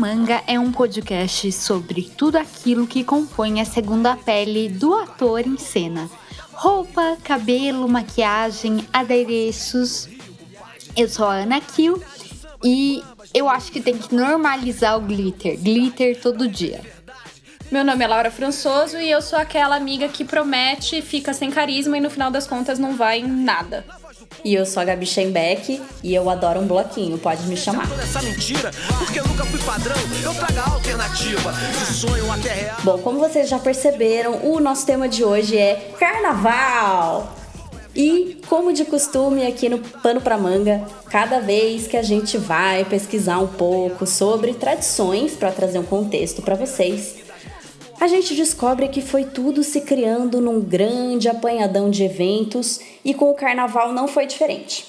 Manga é um podcast sobre tudo aquilo que compõe a segunda pele do ator em cena. Roupa, cabelo, maquiagem, adereços. Eu sou a Ana Kill e eu acho que tem que normalizar o glitter. Glitter todo dia. Meu nome é Laura Françoso e eu sou aquela amiga que promete, fica sem carisma e no final das contas não vai em nada. E eu sou a Gabi Schembeck e eu adoro um bloquinho, pode me chamar. Bom, como vocês já perceberam, o nosso tema de hoje é Carnaval! E, como de costume aqui no Pano para Manga, cada vez que a gente vai pesquisar um pouco sobre tradições para trazer um contexto para vocês, a gente descobre que foi tudo se criando num grande apanhadão de eventos e com o carnaval não foi diferente.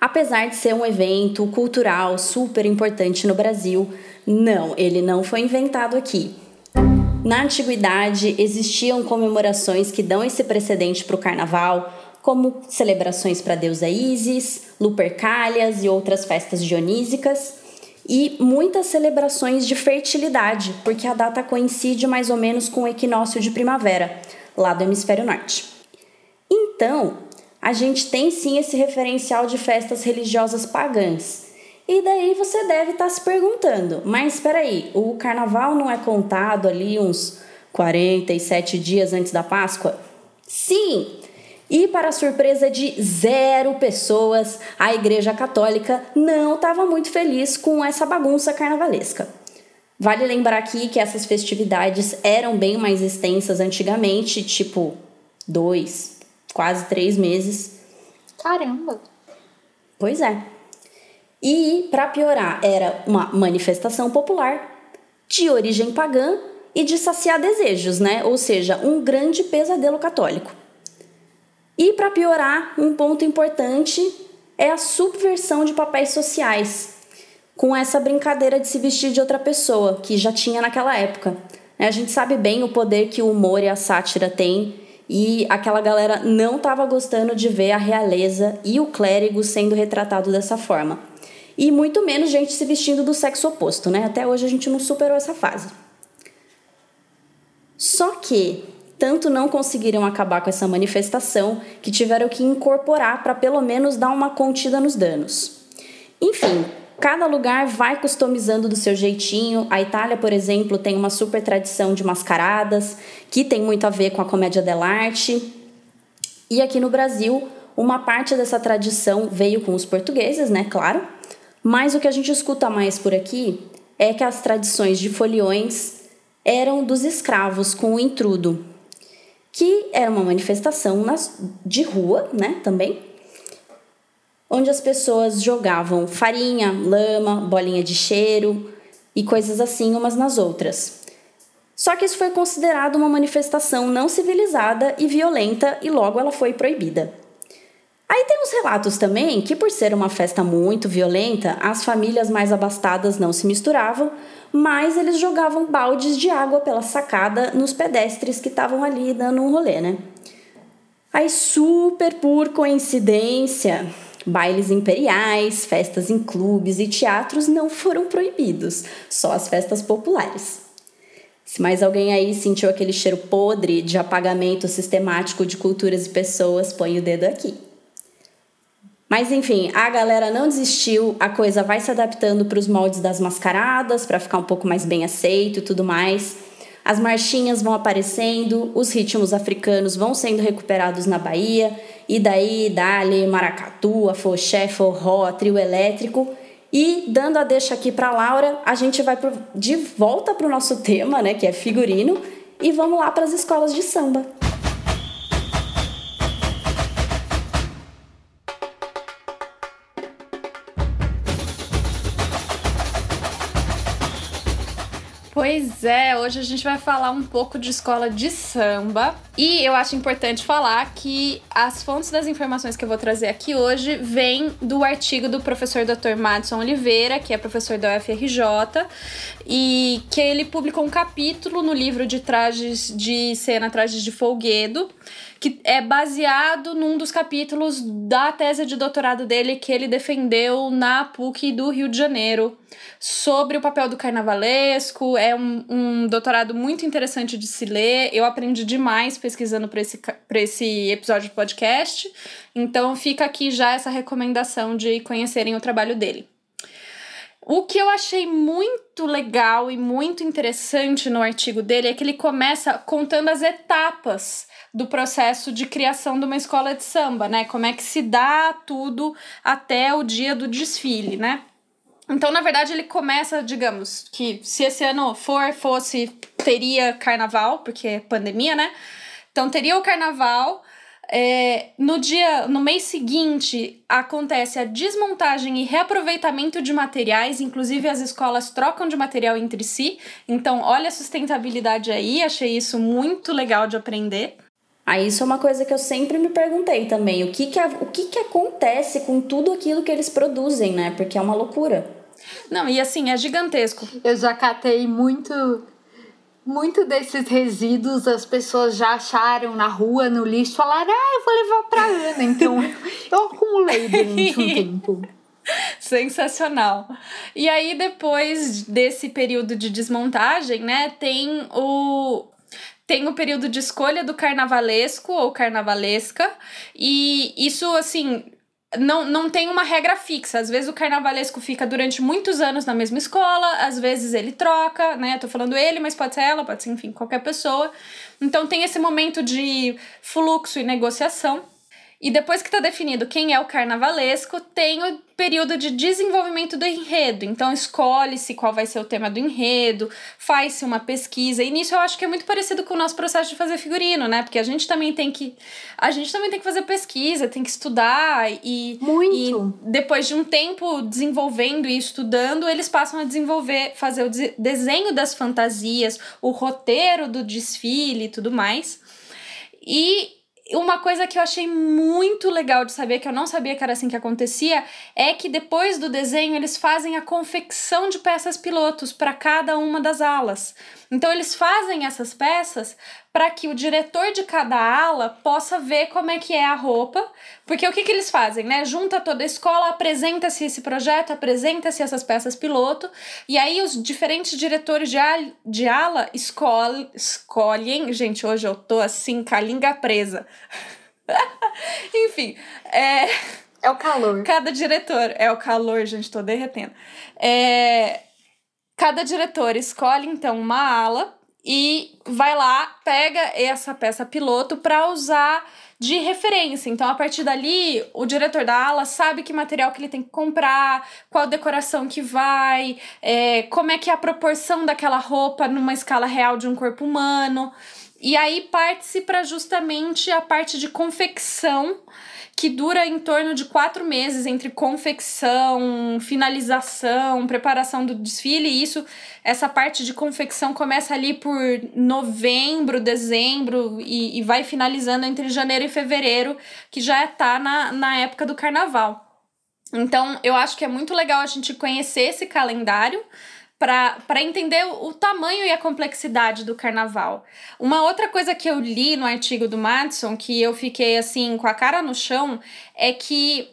Apesar de ser um evento cultural super importante no Brasil, não, ele não foi inventado aqui. Na antiguidade existiam comemorações que dão esse precedente para o carnaval, como celebrações para a deusa Isis, Lupercalias e outras festas dionísicas e muitas celebrações de fertilidade, porque a data coincide mais ou menos com o equinócio de primavera, lá do hemisfério norte. Então, a gente tem sim esse referencial de festas religiosas pagãs. E daí você deve estar tá se perguntando, mas espera aí, o carnaval não é contado ali uns 47 dias antes da Páscoa? Sim, e, para surpresa de zero pessoas, a Igreja Católica não estava muito feliz com essa bagunça carnavalesca. Vale lembrar aqui que essas festividades eram bem mais extensas antigamente, tipo dois, quase três meses. Caramba! Pois é. E, para piorar, era uma manifestação popular de origem pagã e de saciar desejos, né? Ou seja, um grande pesadelo católico. E para piorar, um ponto importante é a subversão de papéis sociais, com essa brincadeira de se vestir de outra pessoa, que já tinha naquela época. É, a gente sabe bem o poder que o humor e a sátira têm, e aquela galera não estava gostando de ver a realeza e o clérigo sendo retratado dessa forma. E muito menos gente se vestindo do sexo oposto, né? Até hoje a gente não superou essa fase. Só que tanto não conseguiram acabar com essa manifestação que tiveram que incorporar para pelo menos dar uma contida nos danos. Enfim, cada lugar vai customizando do seu jeitinho. A Itália, por exemplo, tem uma super tradição de mascaradas, que tem muito a ver com a comédia dell'arte. E aqui no Brasil, uma parte dessa tradição veio com os portugueses, né, claro. Mas o que a gente escuta mais por aqui é que as tradições de foliões eram dos escravos com o intrudo, que era uma manifestação nas, de rua, né, também, onde as pessoas jogavam farinha, lama, bolinha de cheiro e coisas assim umas nas outras. Só que isso foi considerado uma manifestação não civilizada e violenta e logo ela foi proibida. Aí tem uns relatos também que, por ser uma festa muito violenta, as famílias mais abastadas não se misturavam, mas eles jogavam baldes de água pela sacada nos pedestres que estavam ali dando um rolê, né? Aí, super por coincidência, bailes imperiais, festas em clubes e teatros não foram proibidos, só as festas populares. Se mais alguém aí sentiu aquele cheiro podre de apagamento sistemático de culturas e pessoas, põe o dedo aqui. Mas enfim, a galera não desistiu, a coisa vai se adaptando para os moldes das mascaradas, para ficar um pouco mais bem aceito e tudo mais. As marchinhas vão aparecendo, os ritmos africanos vão sendo recuperados na Bahia, e daí dali maracatu, afoxé, forró, trio elétrico. E dando a deixa aqui para Laura, a gente vai pro, de volta para o nosso tema, né, que é figurino, e vamos lá para as escolas de samba. Pois é, hoje a gente vai falar um pouco de escola de samba. E eu acho importante falar que as fontes das informações que eu vou trazer aqui hoje vêm do artigo do professor Dr. Madison Oliveira, que é professor da UFRJ, e que ele publicou um capítulo no livro de trajes de cena, trajes de folguedo, que é baseado num dos capítulos da tese de doutorado dele que ele defendeu na PUC do Rio de Janeiro sobre o papel do carnavalesco. É um, um doutorado muito interessante de se ler. Eu aprendi demais pesquisando para esse, esse episódio de podcast. Então fica aqui já essa recomendação de conhecerem o trabalho dele. O que eu achei muito legal e muito interessante no artigo dele é que ele começa contando as etapas do processo de criação de uma escola de samba, né? Como é que se dá tudo até o dia do desfile, né? Então, na verdade, ele começa, digamos, que se esse ano for, fosse, teria carnaval, porque é pandemia, né? Então, teria o carnaval. É, no dia, no mês seguinte, acontece a desmontagem e reaproveitamento de materiais, inclusive as escolas trocam de material entre si. Então, olha a sustentabilidade aí, achei isso muito legal de aprender. Aí isso é uma coisa que eu sempre me perguntei também, o que que, o que que acontece com tudo aquilo que eles produzem, né? Porque é uma loucura. Não, e assim, é gigantesco. Eu já catei muito muito desses resíduos as pessoas já acharam na rua, no lixo, falaram, ah, eu vou levar pra Ana. Então eu acumulei durante um tempo. Sensacional. E aí, depois desse período de desmontagem, né, tem o, tem o período de escolha do carnavalesco ou carnavalesca, e isso, assim, não, não tem uma regra fixa. Às vezes o carnavalesco fica durante muitos anos na mesma escola, às vezes ele troca, né? Tô falando ele, mas pode ser ela, pode ser, enfim, qualquer pessoa. Então tem esse momento de fluxo e negociação. E depois que está definido quem é o carnavalesco, tem o período de desenvolvimento do enredo. Então escolhe-se qual vai ser o tema do enredo, faz-se uma pesquisa. E nisso eu acho que é muito parecido com o nosso processo de fazer figurino, né? Porque a gente também tem que a gente também tem que fazer pesquisa, tem que estudar e muito. E depois de um tempo desenvolvendo e estudando, eles passam a desenvolver, fazer o desenho das fantasias, o roteiro do desfile e tudo mais. E uma coisa que eu achei muito legal de saber, que eu não sabia que era assim que acontecia, é que depois do desenho eles fazem a confecção de peças pilotos para cada uma das alas. Então eles fazem essas peças para que o diretor de cada ala possa ver como é que é a roupa, porque o que, que eles fazem, né? Junta toda a escola, apresenta-se esse projeto, apresenta-se essas peças piloto, e aí os diferentes diretores de, ala, de ala escolhem, escolhem. Gente, hoje eu tô assim com a língua presa. Enfim, é. É o calor. Cada diretor. É o calor, gente, tô derretendo. É, cada diretor escolhe, então, uma ala e vai lá, pega essa peça piloto para usar de referência. Então, a partir dali, o diretor da ala sabe que material que ele tem que comprar, qual decoração que vai, é, como é que é a proporção daquela roupa numa escala real de um corpo humano. E aí parte-se para justamente a parte de confecção que dura em torno de quatro meses entre confecção, finalização, preparação do desfile. E isso, essa parte de confecção começa ali por novembro, dezembro e, e vai finalizando entre janeiro e fevereiro, que já está na, na época do carnaval. Então, eu acho que é muito legal a gente conhecer esse calendário para entender o, tamanho e a complexidade do carnaval. Uma outra coisa que eu li no artigo do Madison, que eu fiquei assim com a cara no chão, é que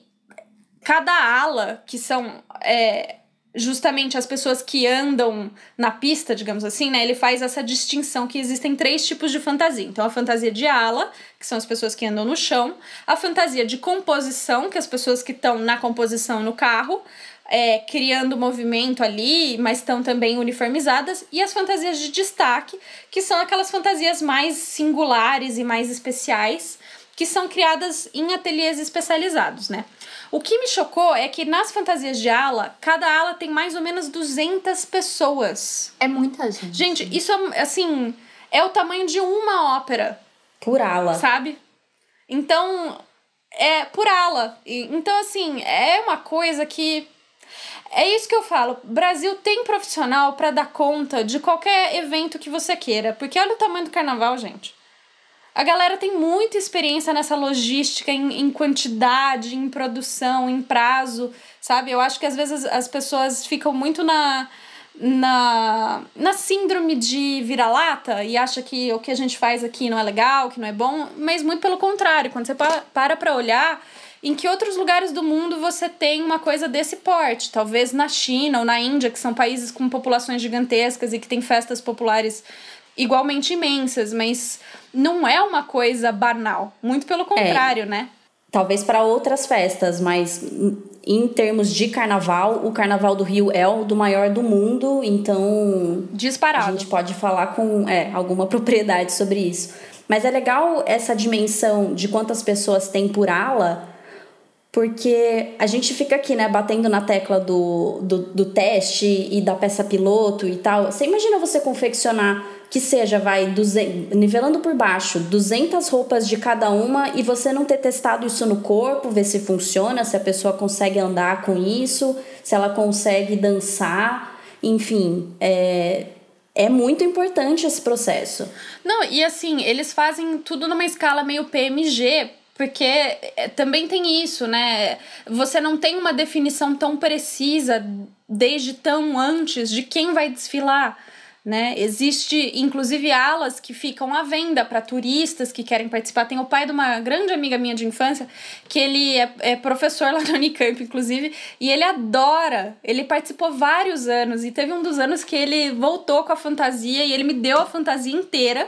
cada ala, que são é, justamente as pessoas que andam na pista, digamos assim, né? Ele faz essa distinção que existem três tipos de fantasia. Então, a fantasia de ala, que são as pessoas que andam no chão, a fantasia de composição, que é as pessoas que estão na composição no carro, é, criando movimento ali, mas estão também uniformizadas, e as fantasias de destaque, que são aquelas fantasias mais singulares e mais especiais, que são criadas em ateliês especializados, né? O que me chocou é que nas fantasias de ala, cada ala tem mais ou menos 200 pessoas. É muita gente. Gente, isso é, assim, é o tamanho de uma ópera. Por ala. Sabe? Então, é por ala. Então, assim, é uma coisa que É isso que eu falo. Brasil tem profissional para dar conta de qualquer evento que você queira. Porque olha o tamanho do carnaval, gente. A galera tem muita experiência nessa logística, em, em quantidade, em produção, em prazo, sabe? Eu acho que às vezes as pessoas ficam muito na, na, na síndrome de vira-lata e acha que o que a gente faz aqui não é legal, que não é bom, mas muito pelo contrário, quando você para para olhar em que outros lugares do mundo você tem uma coisa desse porte, talvez na China ou na Índia, que são países com populações gigantescas e que têm festas populares igualmente imensas, mas não é uma coisa banal, muito pelo contrário, é. né? Talvez para outras festas, mas em termos de carnaval, o carnaval do Rio é o do maior do mundo, então. Disparado. A gente pode falar com é, alguma propriedade sobre isso. Mas é legal essa dimensão de quantas pessoas tem por ala, porque a gente fica aqui, né, batendo na tecla do, do, do teste e da peça piloto e tal. Você imagina você confeccionar que seja, vai, 200, nivelando por baixo, 200 roupas de cada uma e você não ter testado isso no corpo, ver se funciona, se a pessoa consegue andar com isso, se ela consegue dançar, enfim, é, é muito importante esse processo. Não, e assim, eles fazem tudo numa escala meio PMG, porque é, também tem isso, né? Você não tem uma definição tão precisa desde tão antes de quem vai desfilar né? Existe inclusive alas que ficam à venda para turistas que querem participar. Tem o pai de uma grande amiga minha de infância, que ele é, é professor lá no Unicamp, inclusive, e ele adora. Ele participou vários anos e teve um dos anos que ele voltou com a fantasia e ele me deu a fantasia inteira.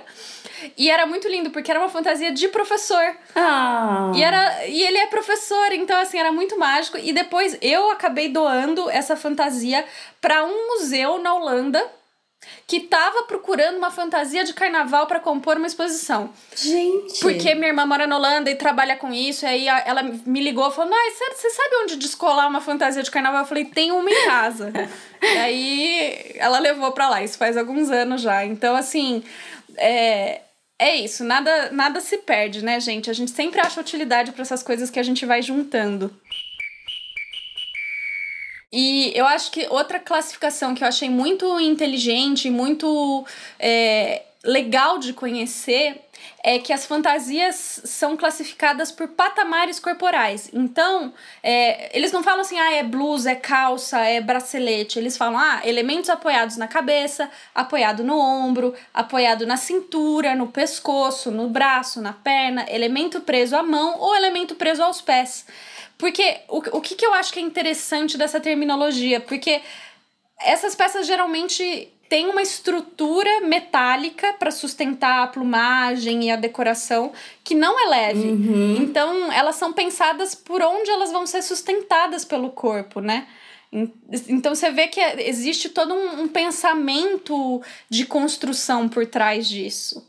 E era muito lindo, porque era uma fantasia de professor. Ah. E, era, e ele é professor, então, assim, era muito mágico. E depois eu acabei doando essa fantasia para um museu na Holanda, que tava procurando uma fantasia de carnaval para compor uma exposição. Gente! Porque minha irmã mora na Holanda e trabalha com isso, e aí ela me ligou e falou: Ai, você sabe onde descolar uma fantasia de carnaval? Eu falei: tem uma em casa. e aí ela levou pra lá, isso faz alguns anos já. Então, assim, é. É isso, nada, nada se perde, né, gente? A gente sempre acha utilidade para essas coisas que a gente vai juntando. E eu acho que outra classificação que eu achei muito inteligente, muito é, legal de conhecer é que as fantasias são classificadas por patamares corporais. Então, é, eles não falam assim, ah, é blusa, é calça, é bracelete. Eles falam, ah, elementos apoiados na cabeça, apoiado no ombro, apoiado na cintura, no pescoço, no braço, na perna, elemento preso à mão ou elemento preso aos pés. Porque o, o que, que eu acho que é interessante dessa terminologia? Porque essas peças geralmente têm uma estrutura metálica para sustentar a plumagem e a decoração que não é leve. Uhum. Então, elas são pensadas por onde elas vão ser sustentadas pelo corpo, né? Então você vê que existe todo um, um pensamento de construção por trás disso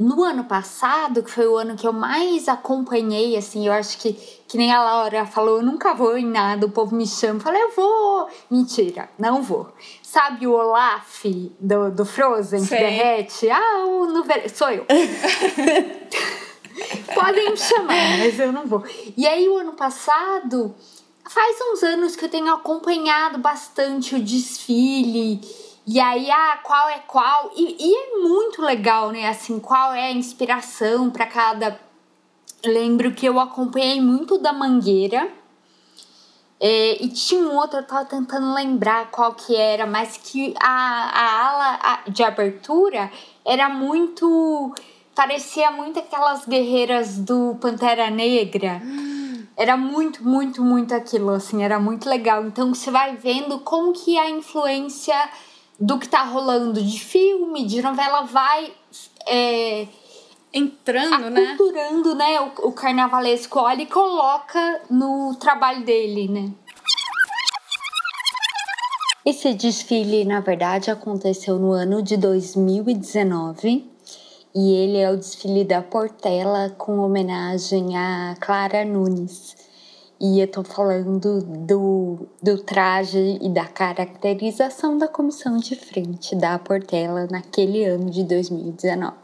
no ano passado, que foi o ano que eu mais acompanhei, assim, eu acho que, que nem a Laura falou, eu nunca vou em nada, o povo me chama, falei, eu vou. Mentira, não vou. Sabe o Olaf do, do Frozen, Sei. que derrete? Ah, o no sou eu. Podem me chamar, mas eu não vou. E aí, o ano passado, faz uns anos que eu tenho acompanhado bastante o desfile e aí, ah, qual é qual? E, e é muito legal, né? Assim, qual é a inspiração para cada. Lembro que eu acompanhei muito da Mangueira. É, e tinha um outro, eu tava tentando lembrar qual que era, mas que a, a ala de abertura era muito. parecia muito aquelas guerreiras do Pantera Negra. Era muito, muito, muito aquilo, assim, era muito legal. Então você vai vendo como que a influência do que tá rolando de filme, de novela, vai é, entrando, né? Aculturando, né? né? O, o carnavalesco olha e coloca no trabalho dele, né? Esse desfile, na verdade, aconteceu no ano de 2019 e ele é o desfile da Portela com homenagem a Clara Nunes. E eu tô falando do, do traje e da caracterização da comissão de frente da Portela naquele ano de 2019.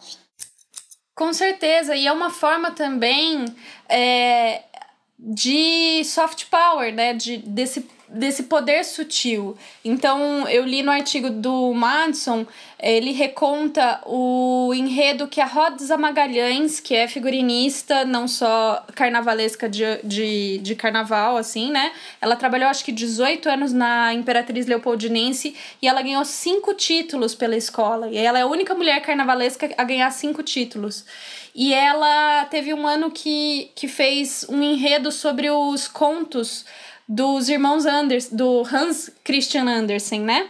Com certeza, e é uma forma também é, de soft power, né? De, desse desse poder sutil. Então, eu li no artigo do Madison, ele reconta o enredo que a Rosa Magalhães, que é figurinista, não só carnavalesca de, de, de carnaval, assim, né? Ela trabalhou acho que 18 anos na Imperatriz Leopoldinense e ela ganhou cinco títulos pela escola. E ela é a única mulher carnavalesca a ganhar cinco títulos. E ela teve um ano que, que fez um enredo sobre os contos dos irmãos Anders, do Hans Christian Andersen, né?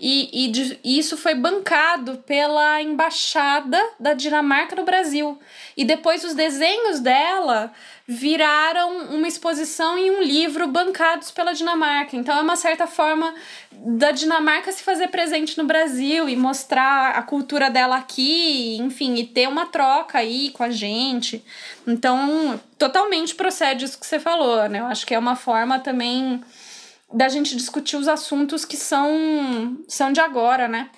E, e, de, e, isso foi bancado pela embaixada da Dinamarca no Brasil. E depois os desenhos dela viraram uma exposição e um livro bancados pela Dinamarca. Então é uma certa forma da Dinamarca se fazer presente no Brasil e mostrar a cultura dela aqui, enfim, e ter uma troca aí com a gente. Então, totalmente procede isso que você falou, né? Eu acho que é uma forma também da gente discutir os assuntos que são, são de agora, né?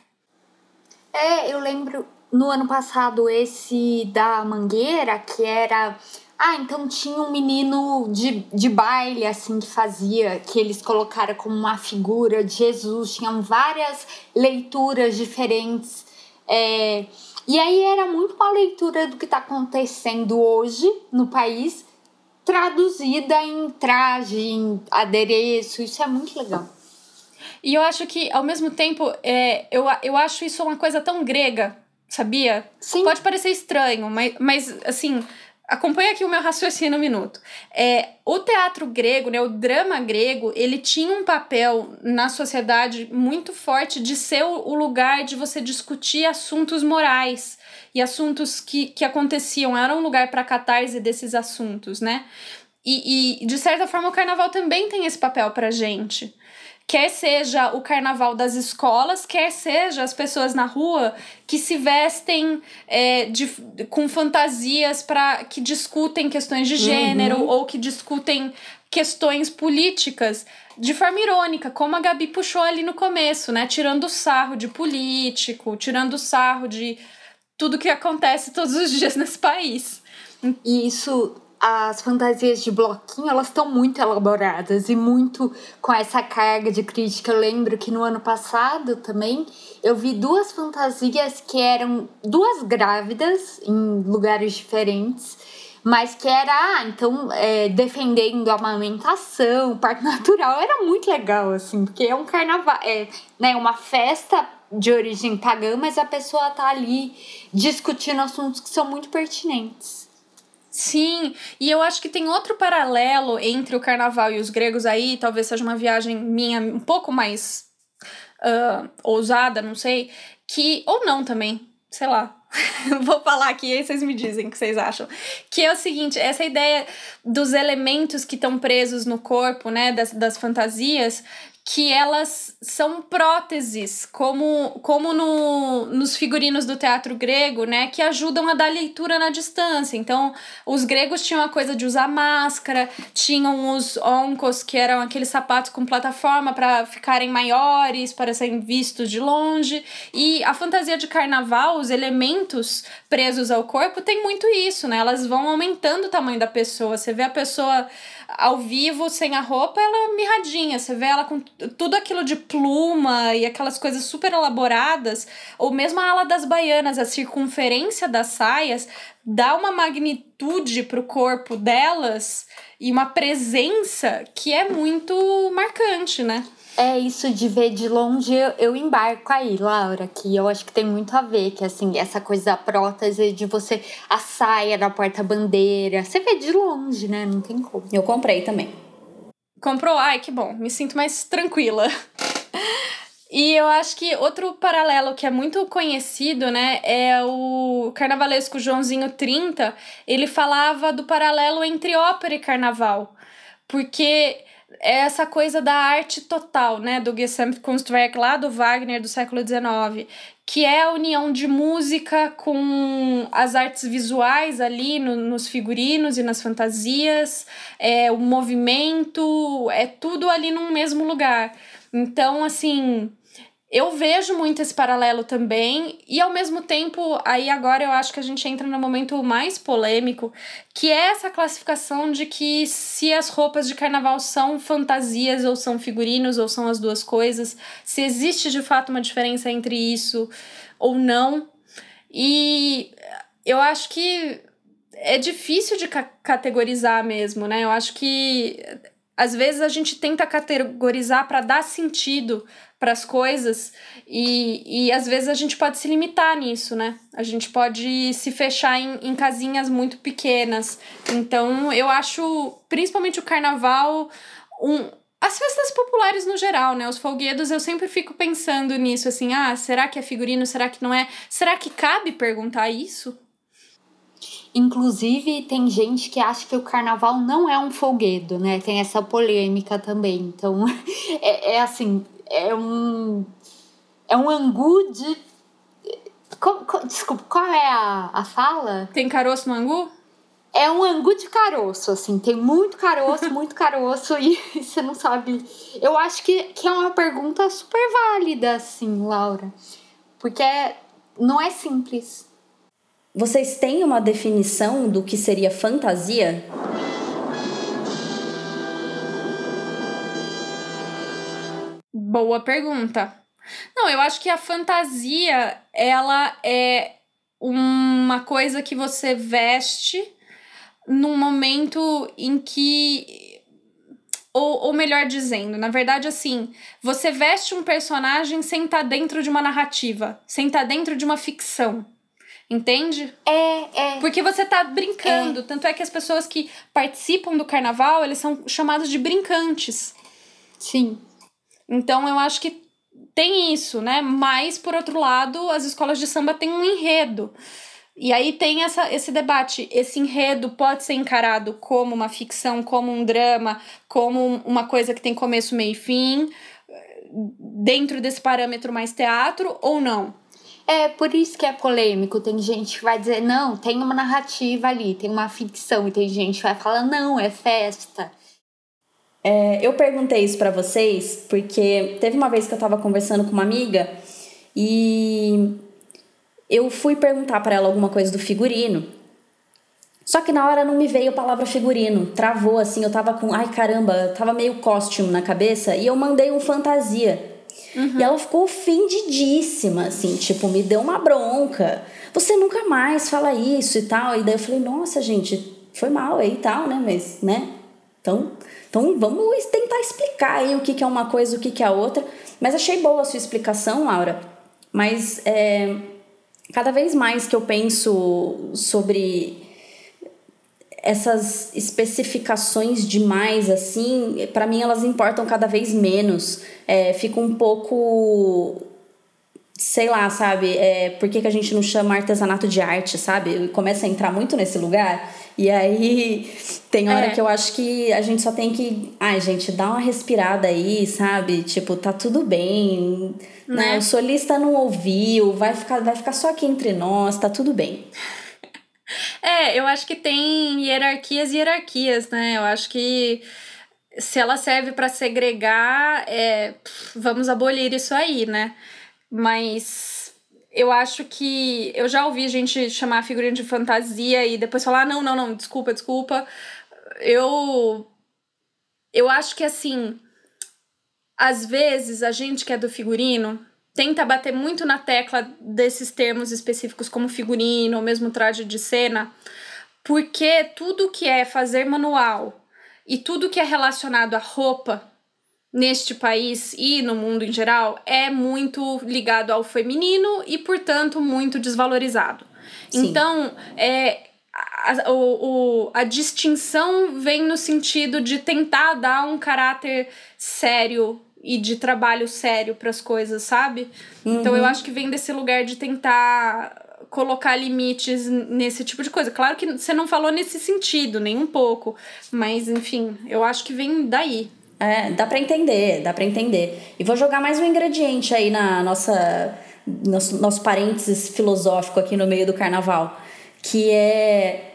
É, eu lembro no ano passado esse da Mangueira, que era. Ah, então tinha um menino de, de baile, assim, que fazia, que eles colocaram como uma figura de Jesus, tinham várias leituras diferentes. É, e aí era muito uma leitura do que está acontecendo hoje no país, traduzida em traje, em adereço, isso é muito legal. E eu acho que, ao mesmo tempo, é, eu, eu acho isso uma coisa tão grega, sabia? Sim. Pode parecer estranho, mas, mas assim, acompanha aqui o meu raciocínio um minuto. É, o teatro grego, né, o drama grego, ele tinha um papel na sociedade muito forte de ser o lugar de você discutir assuntos morais e assuntos que, que aconteciam. Era um lugar para catarse desses assuntos, né? E, e, de certa forma, o carnaval também tem esse papel pra gente. Quer seja o carnaval das escolas, quer seja as pessoas na rua que se vestem é, de, com fantasias para que discutem questões de gênero uhum. ou que discutem questões políticas de forma irônica, como a Gabi puxou ali no começo, né? Tirando sarro de político, tirando sarro de tudo que acontece todos os dias nesse país. E isso, as fantasias de bloquinho, elas estão muito elaboradas e muito com essa carga de crítica. Eu lembro que no ano passado também eu vi duas fantasias que eram duas grávidas em lugares diferentes mas que era, ah, então, é, defendendo a amamentação, parto natural, era muito legal, assim, porque é um carnaval, é né, uma festa de origem pagã, mas a pessoa tá ali discutindo assuntos que são muito pertinentes. Sim, e eu acho que tem outro paralelo entre o carnaval e os gregos aí, talvez seja uma viagem minha um pouco mais uh, ousada, não sei, que, ou não também, sei lá, vou falar aqui e vocês me dizem o que vocês acham. Que é o seguinte, essa ideia dos elementos que estão presos no corpo, né, das, das fantasias, que elas são próteses, como, como no, nos figurinos do teatro grego, né, que ajudam a dar leitura na distância. Então, os gregos tinham a coisa de usar máscara, tinham os oncos, que eram aqueles sapatos com plataforma para ficarem maiores, para serem vistos de longe. E a fantasia de carnaval, os elementos presos ao corpo, tem muito isso, né? Elas vão aumentando o tamanho da pessoa. Você vê a pessoa ao vivo, sem a roupa, ela é mirradinha. Você vê ela com tudo aquilo de pluma e aquelas coisas super elaboradas. Ou mesmo a ala das baianas, a circunferência das saias dá uma magnitude pro corpo delas e uma presença que é muito marcante, né? É isso de ver de longe, eu embarco aí, Laura, que eu acho que tem muito a ver, que assim, essa coisa da prótese de você, a saia da porta-bandeira, você vê de longe, né? Não tem como. Eu comprei também. Comprou? Ai, que bom, me sinto mais tranquila. E eu acho que outro paralelo que é muito conhecido, né, é o carnavalesco Joãozinho 30. Ele falava do paralelo entre ópera e carnaval. Porque é essa coisa da arte total, né, do Gesamtkunstwerk lá do Wagner do século XIX, que é a união de música com as artes visuais ali no, nos figurinos e nas fantasias, é o movimento, é tudo ali num mesmo lugar. Então, assim, eu vejo muito esse paralelo também, e ao mesmo tempo, aí agora eu acho que a gente entra no momento mais polêmico, que é essa classificação de que se as roupas de carnaval são fantasias ou são figurinos ou são as duas coisas, se existe de fato uma diferença entre isso ou não. E eu acho que é difícil de ca categorizar mesmo, né? Eu acho que às vezes a gente tenta categorizar para dar sentido para as coisas e, e às vezes a gente pode se limitar nisso, né? A gente pode se fechar em, em casinhas muito pequenas. Então eu acho, principalmente o carnaval, um, as festas populares no geral, né? Os folguedos, eu sempre fico pensando nisso, assim, ah, será que é figurino? Será que não é? Será que cabe perguntar isso? Inclusive, tem gente que acha que o carnaval não é um folguedo, né? Tem essa polêmica também. Então, é, é assim, é um. É um angu de. desculpa, qual é a, a fala? Tem caroço no angu? É um angu de caroço, assim, tem muito caroço, muito caroço, e você não sabe. Eu acho que, que é uma pergunta super válida, assim, Laura. Porque não é simples. Vocês têm uma definição do que seria fantasia? Boa pergunta. Não, eu acho que a fantasia, ela é uma coisa que você veste num momento em que ou, ou melhor dizendo, na verdade, assim, você veste um personagem sem estar tá dentro de uma narrativa, sem estar tá dentro de uma ficção. Entende? É, é. Porque você tá brincando. É. Tanto é que as pessoas que participam do carnaval, eles são chamados de brincantes. Sim. Então eu acho que tem isso, né? Mas, por outro lado, as escolas de samba têm um enredo. E aí tem essa, esse debate. Esse enredo pode ser encarado como uma ficção, como um drama, como uma coisa que tem começo, meio e fim, dentro desse parâmetro mais teatro ou não? É, por isso que é polêmico. Tem gente que vai dizer, não, tem uma narrativa ali, tem uma ficção. E tem gente que vai falar, não, é festa. É, eu perguntei isso para vocês porque teve uma vez que eu tava conversando com uma amiga e eu fui perguntar para ela alguma coisa do figurino. Só que na hora não me veio a palavra figurino, travou assim, eu tava com, ai caramba, tava meio costume na cabeça e eu mandei um fantasia. Uhum. E ela ficou ofendidíssima, assim, tipo, me deu uma bronca. Você nunca mais fala isso e tal. E daí eu falei, nossa, gente, foi mal aí e tal, né? Mas, né? Então, então vamos tentar explicar aí o que, que é uma coisa o que, que é a outra. Mas achei boa a sua explicação, Laura. Mas é, cada vez mais que eu penso sobre essas especificações demais, assim, para mim elas importam cada vez menos. É, fica um pouco. Sei lá, sabe? É, por que, que a gente não chama artesanato de arte, sabe? Começa a entrar muito nesse lugar. E aí tem hora é. que eu acho que a gente só tem que. Ai, gente, dá uma respirada aí, sabe? Tipo, tá tudo bem. Né? né? O solista não ouviu, vai ficar, vai ficar só aqui entre nós, tá tudo bem. É, eu acho que tem hierarquias e hierarquias, né? Eu acho que se ela serve para segregar, é, vamos abolir isso aí, né? Mas eu acho que eu já ouvi gente chamar a figurinha de fantasia e depois falar: ah, não, não, não, desculpa, desculpa. Eu. Eu acho que assim. Às vezes a gente que é do figurino tenta bater muito na tecla desses termos específicos como figurino ou mesmo traje de cena, porque tudo que é fazer manual e tudo que é relacionado à roupa neste país e no mundo em geral é muito ligado ao feminino e, portanto, muito desvalorizado. Sim. Então, é, a, o, a distinção vem no sentido de tentar dar um caráter sério e de trabalho sério para as coisas, sabe? Uhum. Então eu uhum. acho que vem desse lugar de tentar colocar limites nesse tipo de coisa. Claro que você não falou nesse sentido, nem um pouco, mas enfim, eu acho que vem daí. É, dá para entender, dá para entender. E vou jogar mais um ingrediente aí na nossa nosso, nosso parênteses filosófico aqui no meio do carnaval, que é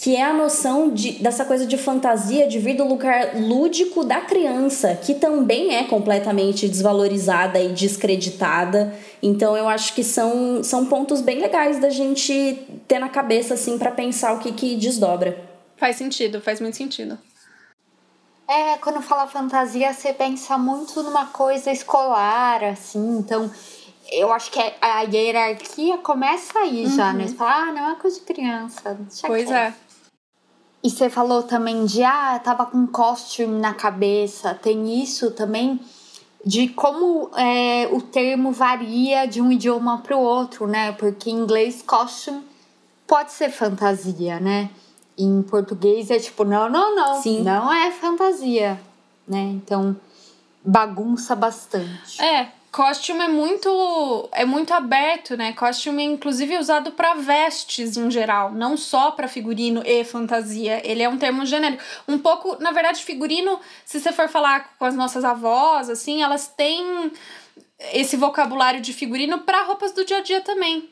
que é a noção de, dessa coisa de fantasia de vir do lugar lúdico da criança, que também é completamente desvalorizada e descreditada. Então eu acho que são, são pontos bem legais da gente ter na cabeça assim para pensar o que que desdobra. Faz sentido, faz muito sentido. É, quando fala fantasia, você pensa muito numa coisa escolar, assim, então eu acho que a hierarquia começa aí uhum. já, né? Você fala, ah, não é coisa de criança. pois é. E você falou também de, ah, tava com costume na cabeça. Tem isso também de como é, o termo varia de um idioma para o outro, né? Porque em inglês, costume pode ser fantasia, né? Em português é tipo, não, não, não. Sim. Não é fantasia, né? Então, bagunça bastante. É, Costume é muito é muito aberto, né? Costume é inclusive usado para vestes em geral, não só para figurino e fantasia. Ele é um termo genérico. Um pouco, na verdade, figurino, se você for falar com as nossas avós, assim, elas têm esse vocabulário de figurino para roupas do dia a dia também.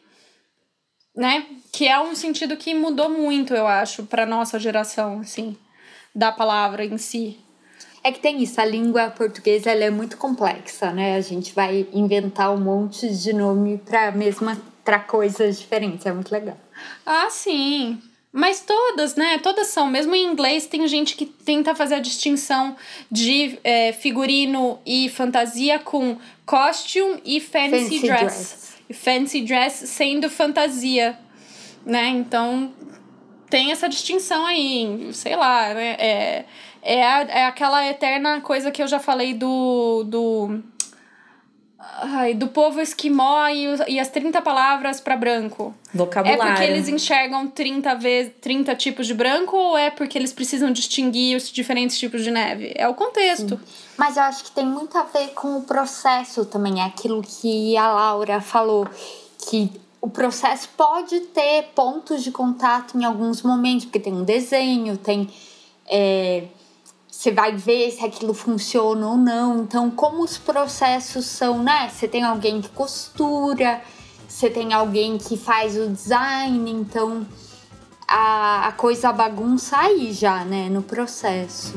Né? Que é um sentido que mudou muito, eu acho, para nossa geração, assim, da palavra em si. É que tem isso, a língua portuguesa ela é muito complexa, né? A gente vai inventar um monte de nome para mesma para coisas diferentes, é muito legal. Ah, sim. Mas todas, né? Todas são. Mesmo em inglês, tem gente que tenta fazer a distinção de é, figurino e fantasia com costume e fancy, fancy dress. dress. Fancy dress sendo fantasia, né? Então, tem essa distinção aí, sei lá, né? É, é, a, é aquela eterna coisa que eu já falei do. do Ai, do povo esquimó e, e as 30 palavras para branco. Vocabulário. É porque eles enxergam 30, vezes, 30 tipos de branco ou é porque eles precisam distinguir os diferentes tipos de neve? É o contexto. Sim. Mas eu acho que tem muito a ver com o processo também. É aquilo que a Laura falou, que o processo pode ter pontos de contato em alguns momentos, porque tem um desenho, tem. É, você vai ver se aquilo funciona ou não. Então, como os processos são, né? Você tem alguém que costura, você tem alguém que faz o design, então a, a coisa bagunça aí já, né? No processo.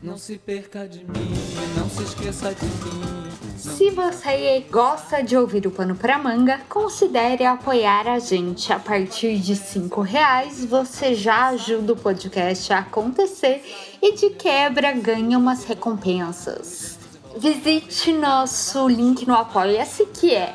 Não se perca de mim, não se esqueça de mim. Se você gosta de ouvir o Pano para Manga, considere apoiar a gente. A partir de cinco reais, você já ajuda o podcast a acontecer e de quebra ganha umas recompensas. Visite nosso link no Apoia-se que é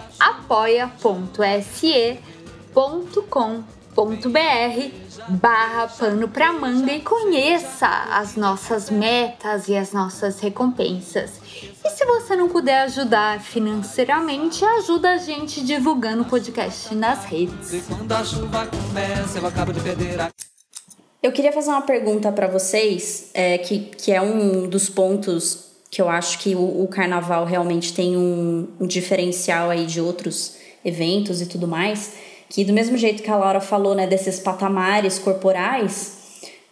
apoia.se.com.br barra pano pra manga e conheça as nossas metas e as nossas recompensas. E se você não puder ajudar financeiramente, ajuda a gente divulgando o podcast nas redes. eu queria fazer uma pergunta para vocês, é, que, que é um dos pontos que eu acho que o, o carnaval realmente tem um, um diferencial aí de outros eventos e tudo mais que do mesmo jeito que a Laura falou, né, desses patamares corporais,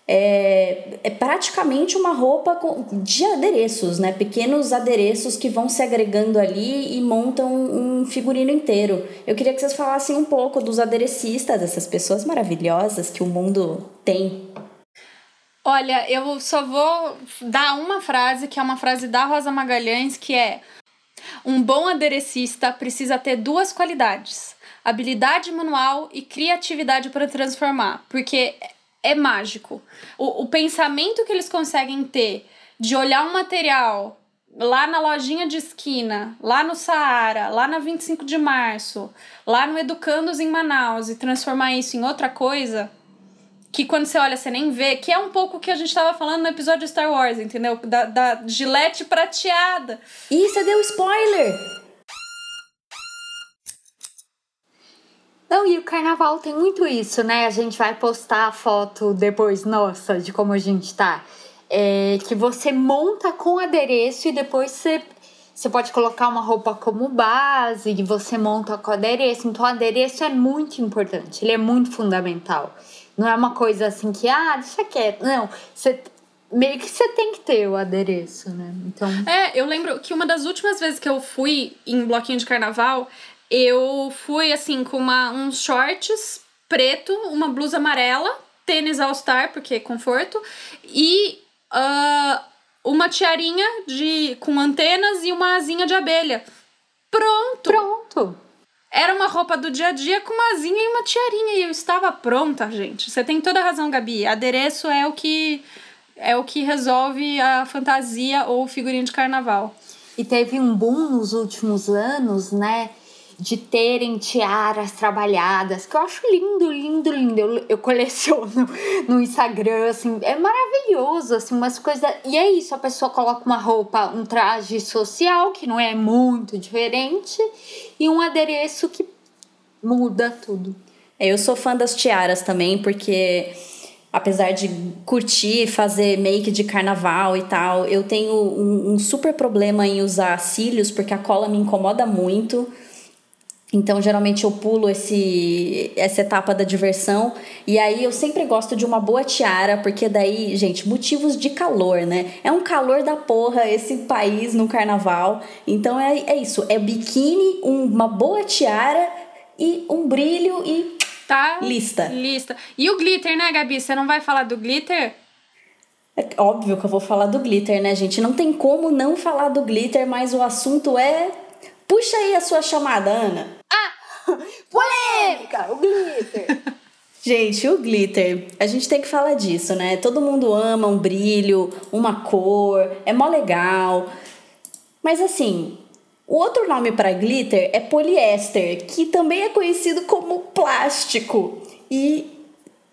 é, é praticamente uma roupa de adereços, né? Pequenos adereços que vão se agregando ali e montam um figurino inteiro. Eu queria que vocês falassem um pouco dos aderecistas, dessas pessoas maravilhosas que o mundo tem. Olha, eu só vou dar uma frase, que é uma frase da Rosa Magalhães, que é: Um bom aderecista precisa ter duas qualidades habilidade manual e criatividade para transformar, porque é mágico. O, o pensamento que eles conseguem ter de olhar um material lá na lojinha de esquina, lá no Saara, lá na 25 de março, lá no Educandos em Manaus e transformar isso em outra coisa que quando você olha você nem vê, que é um pouco o que a gente estava falando no episódio Star Wars, entendeu? Da, da gilete prateada. Ih, você deu spoiler! Não, e o carnaval tem muito isso, né? A gente vai postar a foto depois, nossa, de como a gente tá. É, que você monta com adereço e depois você, você pode colocar uma roupa como base e você monta com adereço. Então, o adereço é muito importante, ele é muito fundamental. Não é uma coisa assim que, ah, deixa quieto. Não, você meio que você tem que ter o adereço, né? Então. É, eu lembro que uma das últimas vezes que eu fui em bloquinho de carnaval, eu fui assim com uma, uns shorts preto, uma blusa amarela tênis All-Star, porque é conforto, e uh, uma tiarinha de, com antenas e uma asinha de abelha. Pronto! Pronto! Era uma roupa do dia a dia com uma asinha e uma tiarinha. E eu estava pronta, gente. Você tem toda a razão, Gabi. Adereço é o que é o que resolve a fantasia ou o figurino de carnaval. E teve um boom nos últimos anos, né? De terem tiaras trabalhadas, que eu acho lindo, lindo, lindo. Eu, eu coleciono no Instagram, assim, é maravilhoso, assim, umas coisas. E é isso, a pessoa coloca uma roupa, um traje social, que não é muito diferente, e um adereço que muda tudo. É, eu sou fã das tiaras também, porque apesar de curtir fazer make de carnaval e tal, eu tenho um, um super problema em usar cílios, porque a cola me incomoda muito. Então, geralmente eu pulo esse, essa etapa da diversão. E aí eu sempre gosto de uma boa tiara, porque daí, gente, motivos de calor, né? É um calor da porra esse país no carnaval. Então é, é isso: é biquíni, uma boa tiara e um brilho e. Tá. Lista. Lista. E o glitter, né, Gabi? Você não vai falar do glitter? É óbvio que eu vou falar do glitter, né, gente? Não tem como não falar do glitter, mas o assunto é Puxa aí a sua chamada, Ana. Polêmica! O glitter! Gente, o glitter, a gente tem que falar disso, né? Todo mundo ama um brilho, uma cor, é mó legal. Mas assim, o outro nome para glitter é poliéster, que também é conhecido como plástico. E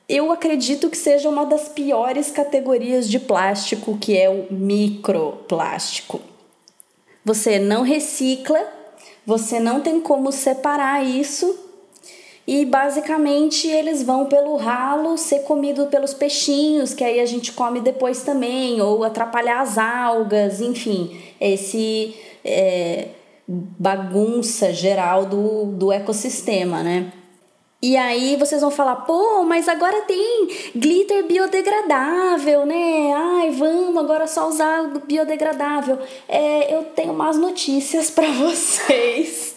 eu acredito que seja uma das piores categorias de plástico, que é o microplástico. Você não recicla você não tem como separar isso e basicamente eles vão pelo ralo ser comido pelos peixinhos, que aí a gente come depois também, ou atrapalhar as algas, enfim, esse é, bagunça geral do, do ecossistema, né? E aí vocês vão falar, pô, mas agora tem glitter biodegradável, né? Ai, vamos agora só usar biodegradável. É, eu tenho más notícias para vocês.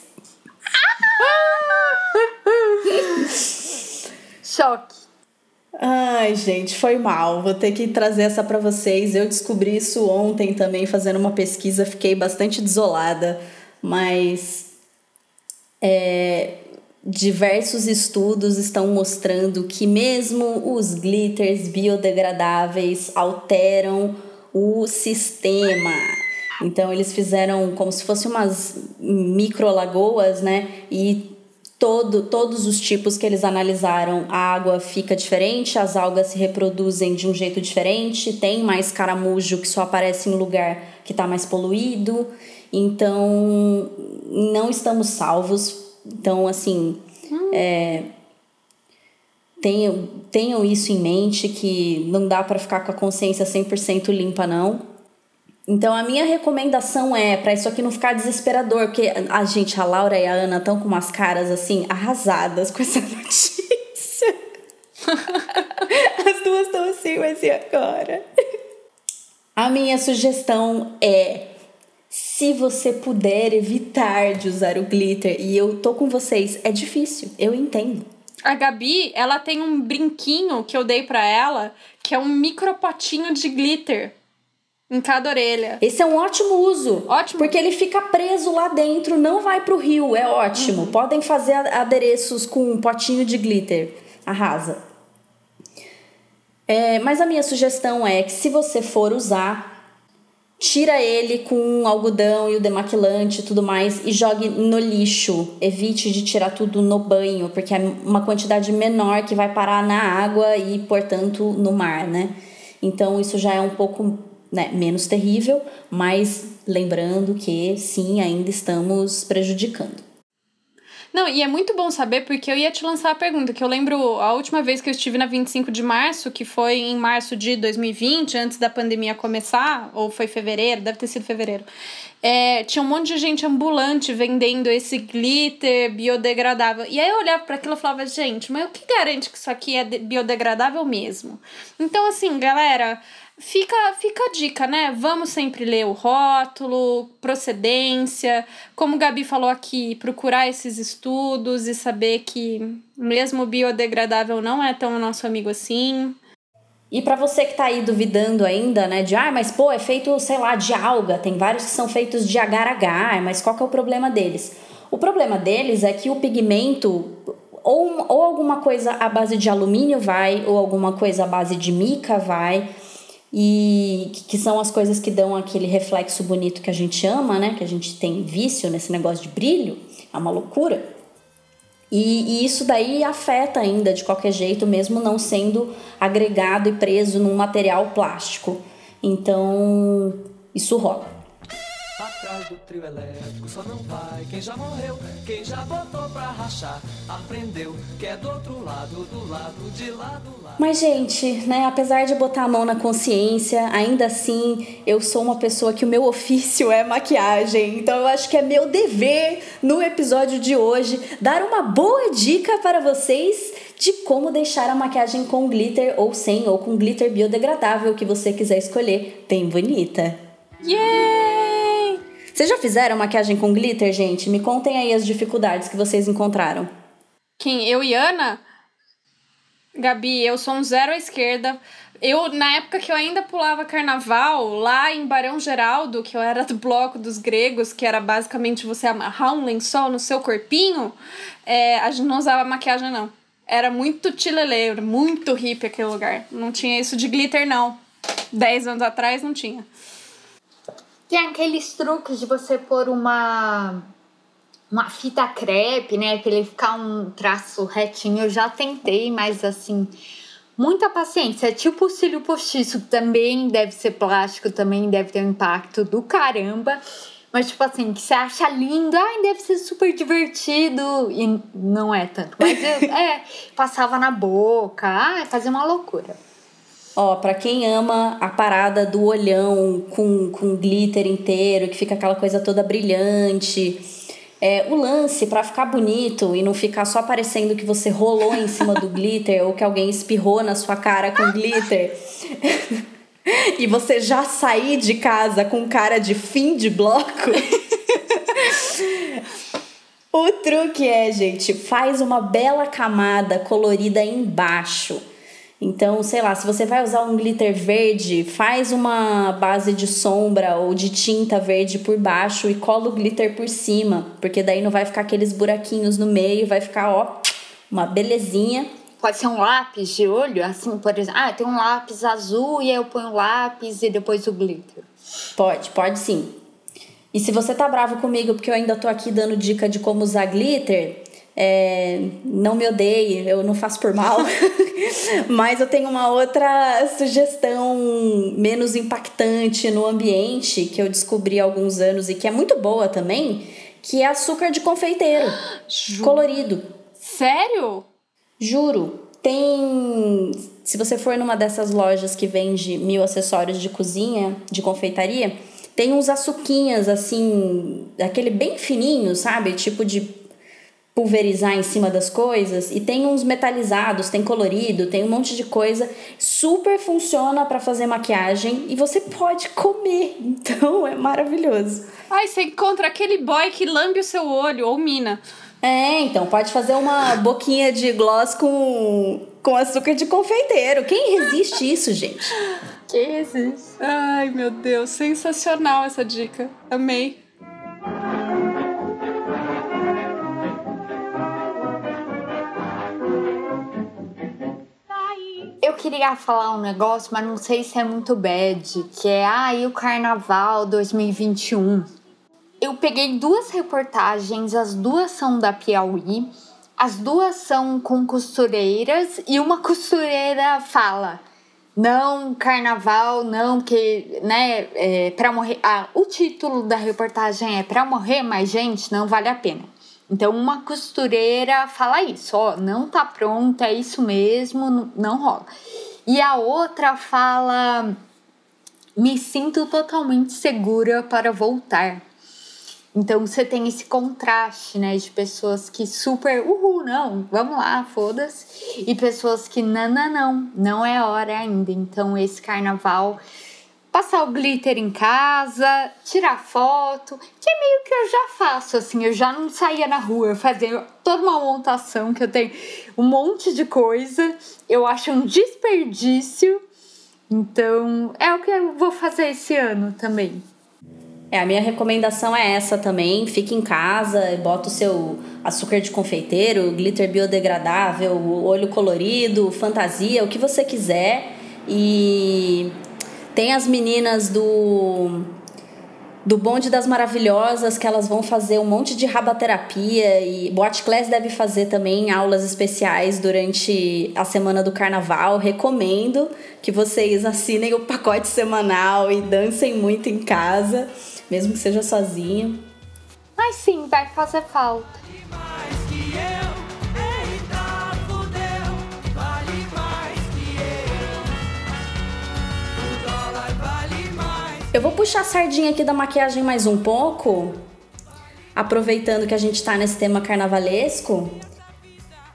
Choque. Ai, gente, foi mal. Vou ter que trazer essa para vocês. Eu descobri isso ontem também fazendo uma pesquisa, fiquei bastante desolada, mas é, Diversos estudos estão mostrando que mesmo os glitters biodegradáveis alteram o sistema. Então eles fizeram como se fossem umas microlagoas, né? E todo, todos os tipos que eles analisaram, a água fica diferente, as algas se reproduzem de um jeito diferente, tem mais caramujo que só aparece em lugar que está mais poluído. Então não estamos salvos então, assim, hum. é, tenham, tenham isso em mente que não dá para ficar com a consciência 100% limpa, não. Então, a minha recomendação é para isso aqui não ficar desesperador, porque a gente, a Laura e a Ana estão com umas caras assim arrasadas com essa notícia. As duas estão assim, mas e agora? A minha sugestão é se você puder evitar de usar o glitter, e eu tô com vocês, é difícil, eu entendo. A Gabi, ela tem um brinquinho que eu dei para ela, que é um micropotinho de glitter em cada orelha. Esse é um ótimo uso. Ótimo. Porque ele fica preso lá dentro, não vai pro rio, é ótimo. Uhum. Podem fazer adereços com um potinho de glitter. Arrasa. É, mas a minha sugestão é que se você for usar, tira ele com algodão e o demaquilante e tudo mais e jogue no lixo. Evite de tirar tudo no banho, porque é uma quantidade menor que vai parar na água e, portanto, no mar, né? Então isso já é um pouco né, menos terrível, mas lembrando que sim, ainda estamos prejudicando. Não, e é muito bom saber porque eu ia te lançar a pergunta, que eu lembro a última vez que eu estive na 25 de março, que foi em março de 2020, antes da pandemia começar, ou foi fevereiro, deve ter sido fevereiro. É, tinha um monte de gente ambulante vendendo esse glitter biodegradável. E aí eu olhava para aquilo e falava, gente, mas o que garante que isso aqui é biodegradável mesmo? Então, assim, galera, fica, fica a dica, né? Vamos sempre ler o rótulo, procedência, como o Gabi falou aqui, procurar esses estudos e saber que mesmo biodegradável não é tão nosso amigo assim. E para você que tá aí duvidando ainda, né, de ah, mas pô, é feito, sei lá, de alga, tem vários que são feitos de agar-agar, mas qual que é o problema deles? O problema deles é que o pigmento ou, ou alguma coisa à base de alumínio vai, ou alguma coisa à base de mica vai, e que são as coisas que dão aquele reflexo bonito que a gente ama, né? Que a gente tem vício nesse negócio de brilho, é uma loucura. E, e, isso daí afeta ainda de qualquer jeito, mesmo não sendo agregado e preso num material plástico. Então, isso rola. Atrás do trio elétrico só não vai quem já morreu, quem já botou pra rachar, aprendeu que é do outro lado, do lado de lá do lado. Mas, gente, né, apesar de botar a mão na consciência, ainda assim eu sou uma pessoa que o meu ofício é maquiagem. Então eu acho que é meu dever no episódio de hoje dar uma boa dica para vocês de como deixar a maquiagem com glitter ou sem, ou com glitter biodegradável que você quiser escolher, bem bonita. Yeah! Vocês já fizeram maquiagem com glitter, gente? Me contem aí as dificuldades que vocês encontraram. Quem? Eu e Ana? Gabi, eu sou um zero à esquerda. Eu, na época que eu ainda pulava carnaval, lá em Barão Geraldo, que eu era do bloco dos gregos, que era basicamente você amarrar um lençol no seu corpinho, é, a gente não usava maquiagem, não. Era muito tileleiro, muito hippie aquele lugar. Não tinha isso de glitter, não. Dez anos atrás não tinha. Tem aqueles truques de você pôr uma uma fita crepe, né, para ele ficar um traço retinho. Eu já tentei, mas assim, muita paciência. É tipo o cílio postiço, também deve ser plástico, também deve ter um impacto do caramba. Mas, tipo assim, que você acha lindo, ai, deve ser super divertido. E não é tanto. Mas eu, é, passava na boca, ai, fazia uma loucura. Ó, pra quem ama a parada do olhão com, com glitter inteiro, que fica aquela coisa toda brilhante. É, o lance para ficar bonito e não ficar só parecendo que você rolou em cima do glitter ou que alguém espirrou na sua cara com glitter. e você já sair de casa com cara de fim de bloco. o truque é, gente, faz uma bela camada colorida embaixo então, sei lá, se você vai usar um glitter verde, faz uma base de sombra ou de tinta verde por baixo e cola o glitter por cima, porque daí não vai ficar aqueles buraquinhos no meio, vai ficar, ó, uma belezinha. Pode ser um lápis de olho, assim, por exemplo. Ah, tem um lápis azul e aí eu ponho o lápis e depois o glitter. Pode, pode sim. E se você tá bravo comigo porque eu ainda tô aqui dando dica de como usar glitter, é, não me odeie, eu não faço por mal, mas eu tenho uma outra sugestão menos impactante no ambiente que eu descobri há alguns anos e que é muito boa também, que é açúcar de confeiteiro colorido. Sério? Juro. Tem. Se você for numa dessas lojas que vende mil acessórios de cozinha, de confeitaria, tem uns açuquinhas assim, aquele bem fininho, sabe? Tipo de pulverizar em cima das coisas e tem uns metalizados, tem colorido, tem um monte de coisa, super funciona para fazer maquiagem e você pode comer, então é maravilhoso. Ai, você encontra aquele boy que lambe o seu olho ou mina. É, então pode fazer uma boquinha de gloss com com açúcar de confeiteiro. Quem resiste isso, gente? Quem resiste? Ai, meu Deus, sensacional essa dica. Amei. Queria falar um negócio, mas não sei se é muito bad, que é aí ah, o Carnaval 2021. Eu peguei duas reportagens, as duas são da Piauí, as duas são com costureiras e uma costureira fala: "Não, carnaval, não, que, né, é, morrer, ah, o título da reportagem é para morrer mais gente, não vale a pena". Então, uma costureira fala isso, ó, não tá pronta, é isso mesmo, não rola. E a outra fala, me sinto totalmente segura para voltar. Então você tem esse contraste, né, de pessoas que super, uhul, não, vamos lá, foda-se, e pessoas que não, não, não, não é hora ainda. Então esse carnaval passar o glitter em casa, tirar foto, que é meio que eu já faço, assim, eu já não saía na rua, eu fazia toda uma montação que eu tenho um monte de coisa, eu acho um desperdício, então é o que eu vou fazer esse ano também. É, a minha recomendação é essa também. Fique em casa, bota o seu açúcar de confeiteiro, glitter biodegradável, olho colorido, fantasia, o que você quiser. E tem as meninas do do Bonde das Maravilhosas, que elas vão fazer um monte de rabaterapia e Boate Class deve fazer também aulas especiais durante a semana do carnaval. Recomendo que vocês assinem o pacote semanal e dancem muito em casa mesmo que seja sozinho. Mas sim, vai fazer falta. Vou puxar a sardinha aqui da maquiagem mais um pouco, aproveitando que a gente tá nesse tema carnavalesco,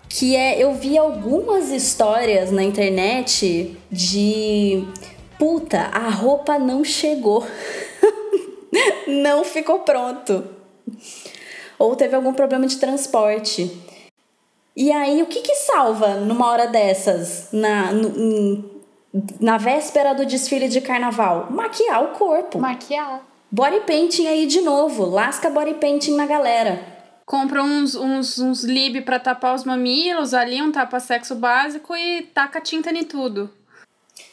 que é eu vi algumas histórias na internet de puta, a roupa não chegou. não ficou pronto. Ou teve algum problema de transporte. E aí, o que que salva numa hora dessas, na, no, na véspera do desfile de carnaval? Maquiar o corpo. Maquiar. Body painting aí de novo. Lasca body painting na galera. Compra uns, uns, uns lib pra tapar os mamilos ali, um tapa-sexo básico e taca tinta em tudo.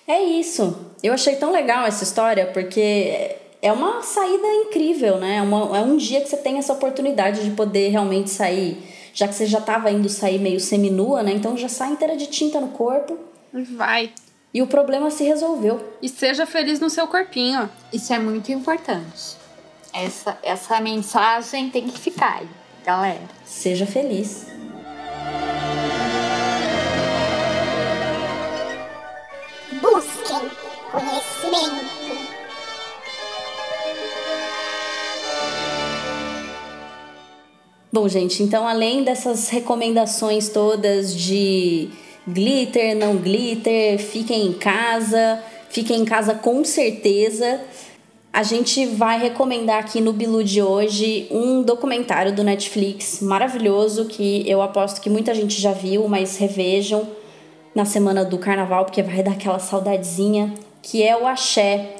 É isso. Eu achei tão legal essa história porque é uma saída incrível, né? É, uma, é um dia que você tem essa oportunidade de poder realmente sair, já que você já estava indo sair meio seminua, né? Então já sai inteira de tinta no corpo. Vai. E o problema se resolveu. E seja feliz no seu corpinho. Isso é muito importante. Essa, essa mensagem tem que ficar aí, galera. Seja feliz. Busquem conhecimento. Bom, gente, então além dessas recomendações todas de glitter, não glitter, fiquem em casa, fiquem em casa com certeza. A gente vai recomendar aqui no Bilu de hoje um documentário do Netflix maravilhoso que eu aposto que muita gente já viu, mas revejam na semana do carnaval porque vai dar aquela saudadezinha, que é o Axé,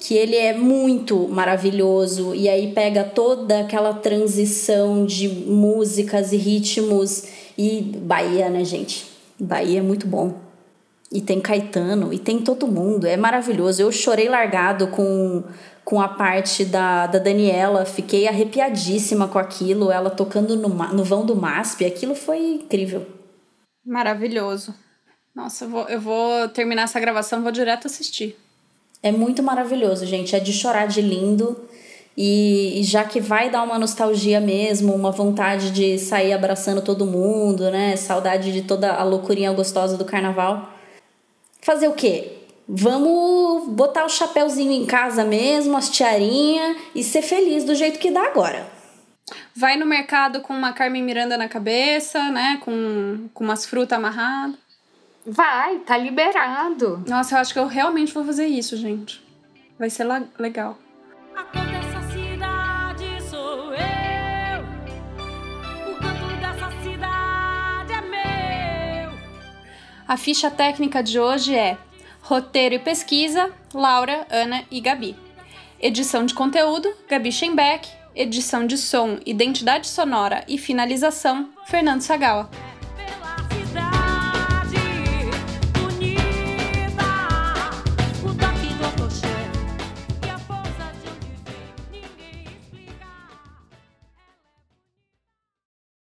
que ele é muito maravilhoso e aí pega toda aquela transição de músicas e ritmos e Bahia, né, gente? Bahia é muito bom. E tem Caetano e tem todo mundo, é maravilhoso. Eu chorei largado com com a parte da, da Daniela, fiquei arrepiadíssima com aquilo, ela tocando no, no vão do MASP, aquilo foi incrível. Maravilhoso. Nossa, eu vou, eu vou terminar essa gravação, vou direto assistir. É muito maravilhoso, gente. É de chorar de lindo. E, e, já que vai dar uma nostalgia mesmo, uma vontade de sair abraçando todo mundo, né? Saudade de toda a loucurinha gostosa do carnaval. Fazer o quê? Vamos botar o chapéuzinho em casa mesmo, as tiarinhas e ser feliz do jeito que dá agora. Vai no mercado com uma Carmen Miranda na cabeça, né? Com, com umas frutas amarradas. Vai, tá liberado. Nossa, eu acho que eu realmente vou fazer isso, gente. Vai ser legal. A A ficha técnica de hoje é roteiro e pesquisa, Laura, Ana e Gabi. Edição de conteúdo, Gabi Schenbeck. Edição de som, identidade sonora e finalização, Fernando Sagawa.